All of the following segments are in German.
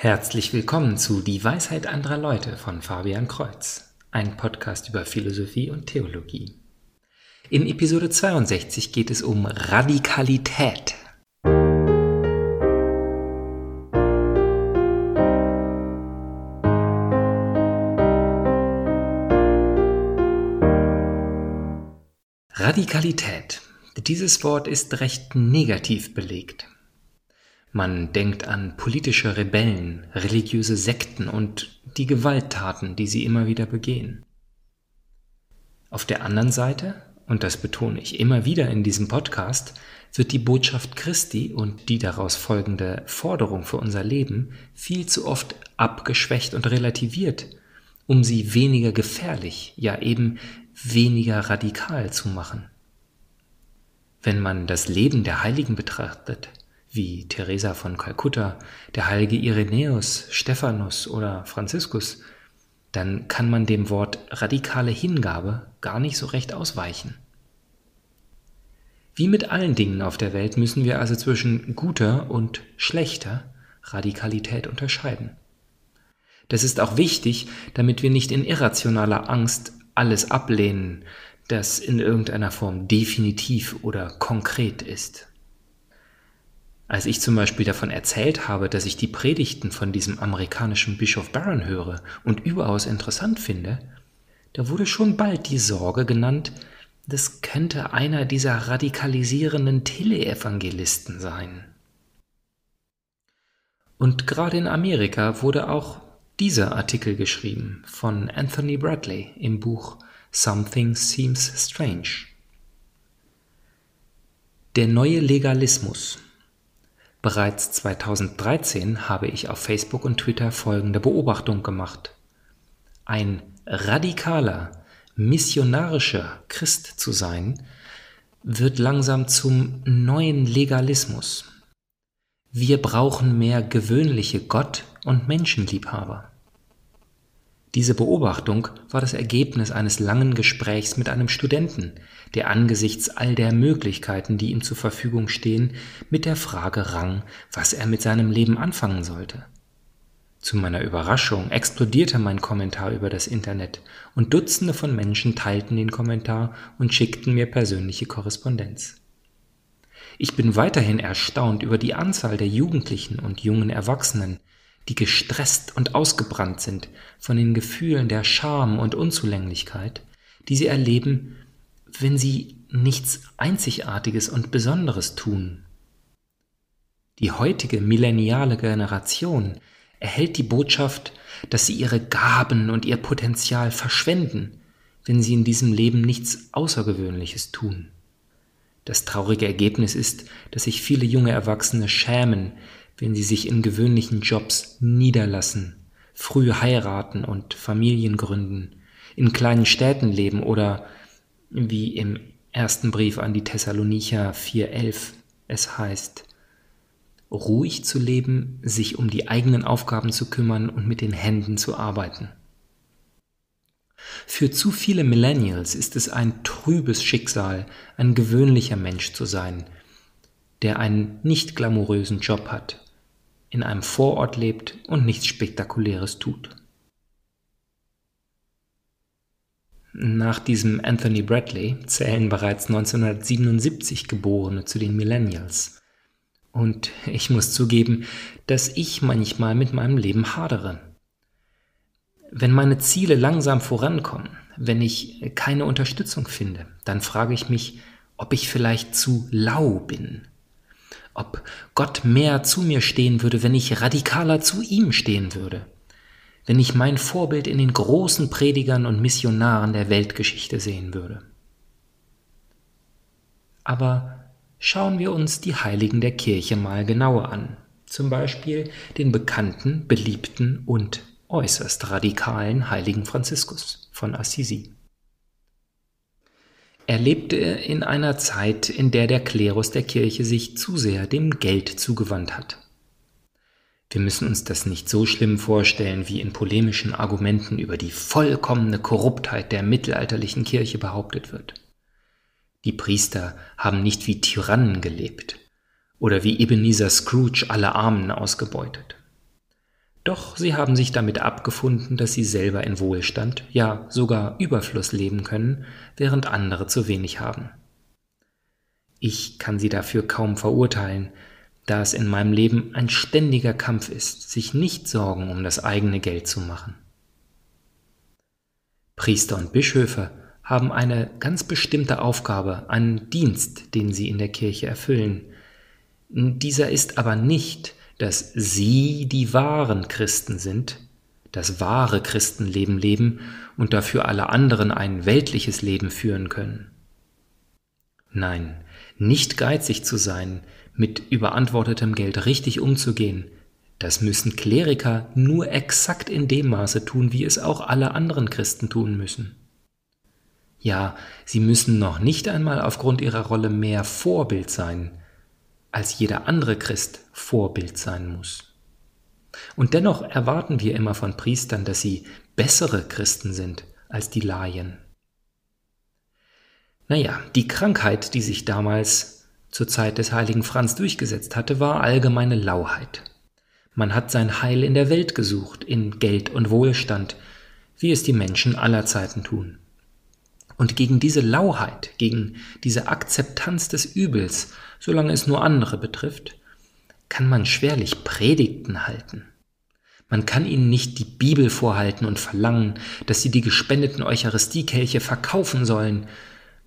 Herzlich willkommen zu Die Weisheit anderer Leute von Fabian Kreuz, ein Podcast über Philosophie und Theologie. In Episode 62 geht es um Radikalität. Radikalität. Dieses Wort ist recht negativ belegt. Man denkt an politische Rebellen, religiöse Sekten und die Gewalttaten, die sie immer wieder begehen. Auf der anderen Seite, und das betone ich immer wieder in diesem Podcast, wird die Botschaft Christi und die daraus folgende Forderung für unser Leben viel zu oft abgeschwächt und relativiert, um sie weniger gefährlich, ja eben weniger radikal zu machen. Wenn man das Leben der Heiligen betrachtet, wie Teresa von Kalkutta, der heilige Irenäus, Stephanus oder Franziskus, dann kann man dem Wort radikale Hingabe gar nicht so recht ausweichen. Wie mit allen Dingen auf der Welt müssen wir also zwischen guter und schlechter Radikalität unterscheiden. Das ist auch wichtig, damit wir nicht in irrationaler Angst alles ablehnen, das in irgendeiner Form definitiv oder konkret ist. Als ich zum Beispiel davon erzählt habe, dass ich die Predigten von diesem amerikanischen Bischof Barron höre und überaus interessant finde, da wurde schon bald die Sorge genannt, das könnte einer dieser radikalisierenden Teleevangelisten sein. Und gerade in Amerika wurde auch dieser Artikel geschrieben von Anthony Bradley im Buch Something Seems Strange. Der neue Legalismus. Bereits 2013 habe ich auf Facebook und Twitter folgende Beobachtung gemacht. Ein radikaler, missionarischer Christ zu sein, wird langsam zum neuen Legalismus. Wir brauchen mehr gewöhnliche Gott- und Menschenliebhaber. Diese Beobachtung war das Ergebnis eines langen Gesprächs mit einem Studenten, der angesichts all der Möglichkeiten, die ihm zur Verfügung stehen, mit der Frage rang, was er mit seinem Leben anfangen sollte. Zu meiner Überraschung explodierte mein Kommentar über das Internet und Dutzende von Menschen teilten den Kommentar und schickten mir persönliche Korrespondenz. Ich bin weiterhin erstaunt über die Anzahl der Jugendlichen und jungen Erwachsenen, die gestresst und ausgebrannt sind von den Gefühlen der Scham und Unzulänglichkeit, die sie erleben, wenn sie nichts Einzigartiges und Besonderes tun. Die heutige millenniale Generation erhält die Botschaft, dass sie ihre Gaben und ihr Potenzial verschwenden, wenn sie in diesem Leben nichts Außergewöhnliches tun. Das traurige Ergebnis ist, dass sich viele junge Erwachsene schämen, wenn sie sich in gewöhnlichen Jobs niederlassen, früh heiraten und Familien gründen, in kleinen Städten leben oder wie im ersten Brief an die Thessalonicher 4.11 es heißt, ruhig zu leben, sich um die eigenen Aufgaben zu kümmern und mit den Händen zu arbeiten. Für zu viele Millennials ist es ein trübes Schicksal, ein gewöhnlicher Mensch zu sein, der einen nicht glamourösen Job hat, in einem Vorort lebt und nichts Spektakuläres tut. Nach diesem Anthony Bradley zählen bereits 1977 Geborene zu den Millennials. Und ich muss zugeben, dass ich manchmal mit meinem Leben hadere. Wenn meine Ziele langsam vorankommen, wenn ich keine Unterstützung finde, dann frage ich mich, ob ich vielleicht zu lau bin, ob Gott mehr zu mir stehen würde, wenn ich radikaler zu ihm stehen würde, wenn ich mein Vorbild in den großen Predigern und Missionaren der Weltgeschichte sehen würde. Aber schauen wir uns die Heiligen der Kirche mal genauer an, zum Beispiel den bekannten, beliebten und äußerst radikalen Heiligen Franziskus von Assisi. Er lebte in einer Zeit, in der der Klerus der Kirche sich zu sehr dem Geld zugewandt hat. Wir müssen uns das nicht so schlimm vorstellen, wie in polemischen Argumenten über die vollkommene Korruptheit der mittelalterlichen Kirche behauptet wird. Die Priester haben nicht wie Tyrannen gelebt oder wie Ebenezer Scrooge alle Armen ausgebeutet. Doch sie haben sich damit abgefunden, dass sie selber in Wohlstand, ja sogar Überfluss leben können, während andere zu wenig haben. Ich kann sie dafür kaum verurteilen, da es in meinem Leben ein ständiger Kampf ist, sich nicht Sorgen um das eigene Geld zu machen. Priester und Bischöfe haben eine ganz bestimmte Aufgabe, einen Dienst, den sie in der Kirche erfüllen. Dieser ist aber nicht, dass sie die wahren Christen sind, das wahre Christenleben leben und dafür alle anderen ein weltliches Leben führen können. Nein, nicht geizig zu sein, mit überantwortetem Geld richtig umzugehen, das müssen Kleriker nur exakt in dem Maße tun, wie es auch alle anderen Christen tun müssen. Ja, sie müssen noch nicht einmal aufgrund ihrer Rolle mehr Vorbild sein, als jeder andere Christ Vorbild sein muss. Und dennoch erwarten wir immer von Priestern, dass sie bessere Christen sind als die Laien. Naja, die Krankheit, die sich damals zur Zeit des heiligen Franz durchgesetzt hatte, war allgemeine Lauheit. Man hat sein Heil in der Welt gesucht, in Geld und Wohlstand, wie es die Menschen aller Zeiten tun. Und gegen diese Lauheit, gegen diese Akzeptanz des Übels, solange es nur andere betrifft, kann man schwerlich Predigten halten. Man kann ihnen nicht die Bibel vorhalten und verlangen, dass sie die gespendeten Eucharistiekelche verkaufen sollen,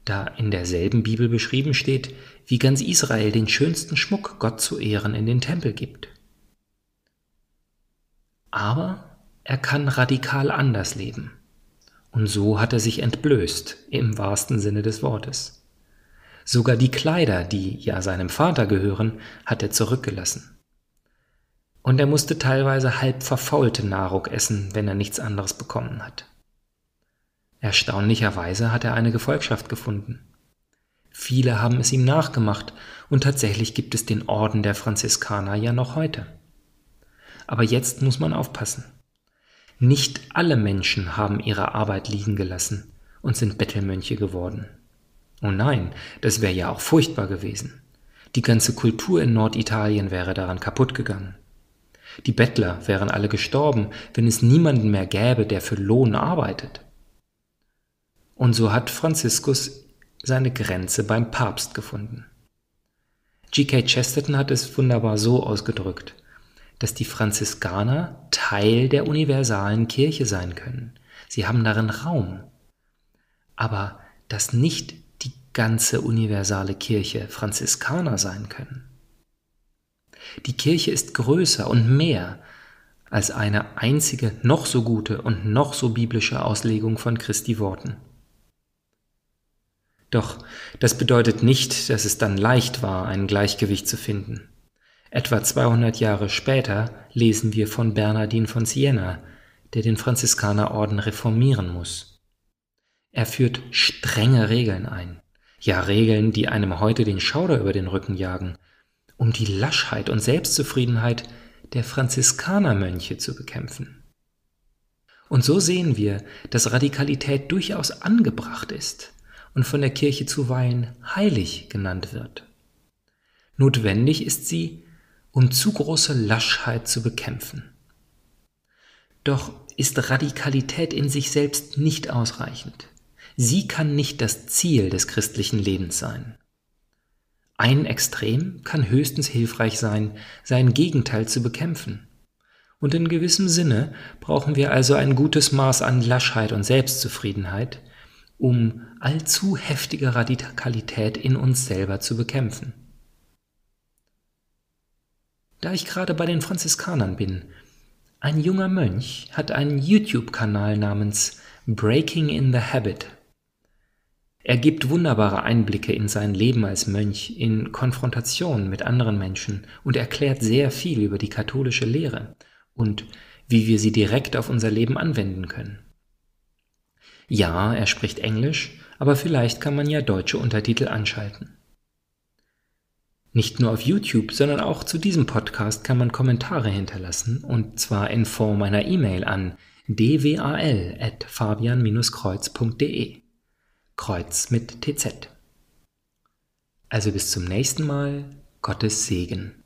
da in derselben Bibel beschrieben steht, wie ganz Israel den schönsten Schmuck Gott zu Ehren in den Tempel gibt. Aber er kann radikal anders leben. Und so hat er sich entblößt, im wahrsten Sinne des Wortes. Sogar die Kleider, die ja seinem Vater gehören, hat er zurückgelassen. Und er musste teilweise halb verfaulte Nahrung essen, wenn er nichts anderes bekommen hat. Erstaunlicherweise hat er eine Gefolgschaft gefunden. Viele haben es ihm nachgemacht und tatsächlich gibt es den Orden der Franziskaner ja noch heute. Aber jetzt muss man aufpassen. Nicht alle Menschen haben ihre Arbeit liegen gelassen und sind Bettelmönche geworden. Oh nein, das wäre ja auch furchtbar gewesen. Die ganze Kultur in Norditalien wäre daran kaputt gegangen. Die Bettler wären alle gestorben, wenn es niemanden mehr gäbe, der für Lohn arbeitet. Und so hat Franziskus seine Grenze beim Papst gefunden. G.K. Chesterton hat es wunderbar so ausgedrückt dass die Franziskaner Teil der universalen Kirche sein können. Sie haben darin Raum. Aber dass nicht die ganze universale Kirche Franziskaner sein können. Die Kirche ist größer und mehr als eine einzige noch so gute und noch so biblische Auslegung von Christi Worten. Doch das bedeutet nicht, dass es dann leicht war, ein Gleichgewicht zu finden. Etwa 200 Jahre später lesen wir von Bernardin von Siena, der den Franziskanerorden reformieren muss. Er führt strenge Regeln ein, ja Regeln, die einem heute den Schauder über den Rücken jagen, um die Laschheit und Selbstzufriedenheit der Franziskanermönche zu bekämpfen. Und so sehen wir, dass Radikalität durchaus angebracht ist und von der Kirche zuweilen heilig genannt wird. Notwendig ist sie, um zu große Laschheit zu bekämpfen. Doch ist Radikalität in sich selbst nicht ausreichend. Sie kann nicht das Ziel des christlichen Lebens sein. Ein Extrem kann höchstens hilfreich sein, sein Gegenteil zu bekämpfen. Und in gewissem Sinne brauchen wir also ein gutes Maß an Laschheit und Selbstzufriedenheit, um allzu heftige Radikalität in uns selber zu bekämpfen. Da ich gerade bei den Franziskanern bin, ein junger Mönch hat einen YouTube-Kanal namens Breaking in the Habit. Er gibt wunderbare Einblicke in sein Leben als Mönch, in Konfrontation mit anderen Menschen und erklärt sehr viel über die katholische Lehre und wie wir sie direkt auf unser Leben anwenden können. Ja, er spricht Englisch, aber vielleicht kann man ja deutsche Untertitel anschalten. Nicht nur auf YouTube, sondern auch zu diesem Podcast kann man Kommentare hinterlassen und zwar in Form einer E-Mail an dwal@fabian-kreuz.de. Kreuz mit TZ. Also bis zum nächsten Mal, Gottes Segen.